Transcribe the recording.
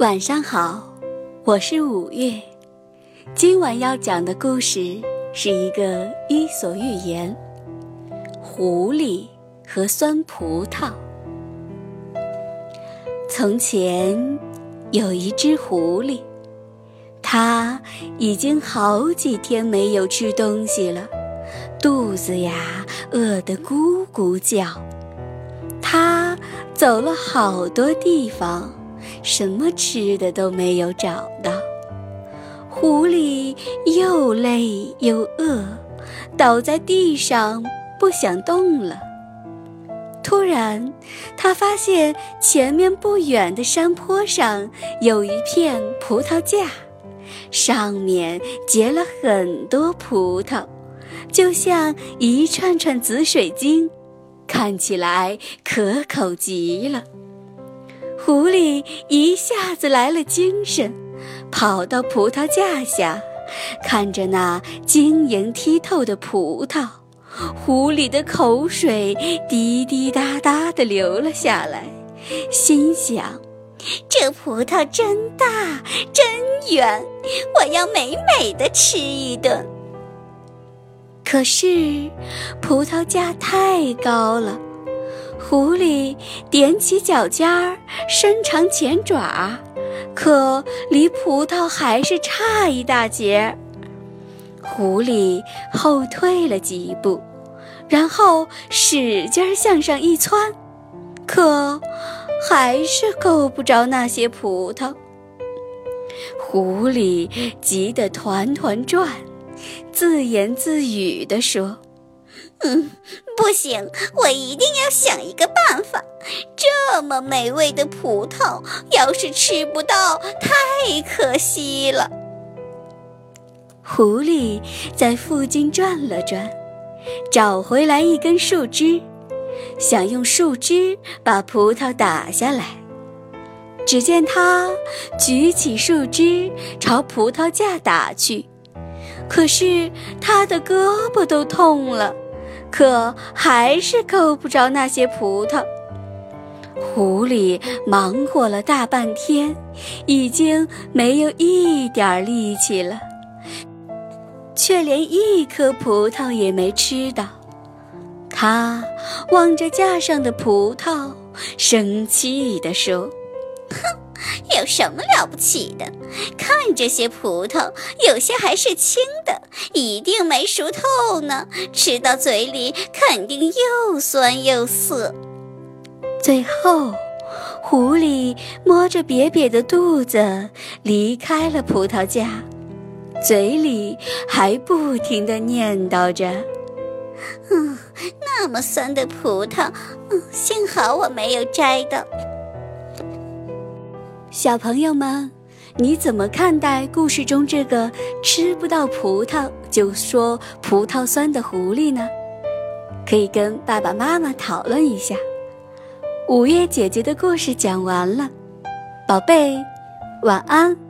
晚上好，我是五月。今晚要讲的故事是一个伊索寓言《狐狸和酸葡萄》。从前有一只狐狸，它已经好几天没有吃东西了，肚子呀饿得咕咕叫。它走了好多地方。什么吃的都没有找到，狐狸又累又饿，倒在地上不想动了。突然，他发现前面不远的山坡上有一片葡萄架，上面结了很多葡萄，就像一串串紫水晶，看起来可口极了。狐狸一下子来了精神，跑到葡萄架下，看着那晶莹剔透的葡萄，狐狸的口水滴滴答答地流了下来，心想：这葡萄真大，真圆，我要美美的吃一顿。可是，葡萄架太高了。狐狸踮起脚尖儿，伸长前爪，可离葡萄还是差一大截。狐狸后退了几步，然后使劲向上一窜，可还是够不着那些葡萄。狐狸急得团团转，自言自语地说。嗯，不行，我一定要想一个办法。这么美味的葡萄，要是吃不到，太可惜了。狐狸在附近转了转，找回来一根树枝，想用树枝把葡萄打下来。只见他举起树枝朝葡萄架打去，可是他的胳膊都痛了。可还是够不着那些葡萄。狐狸忙活了大半天，已经没有一点力气了，却连一颗葡萄也没吃到。他望着架上的葡萄，生气地说：“哼！” 有什么了不起的？看这些葡萄，有些还是青的，一定没熟透呢。吃到嘴里肯定又酸又涩。最后，狐狸摸着瘪瘪的肚子离开了葡萄架，嘴里还不停地念叨着：“嗯，那么酸的葡萄，嗯，幸好我没有摘到。”小朋友们，你怎么看待故事中这个吃不到葡萄就说葡萄酸的狐狸呢？可以跟爸爸妈妈讨论一下。五月姐姐的故事讲完了，宝贝，晚安。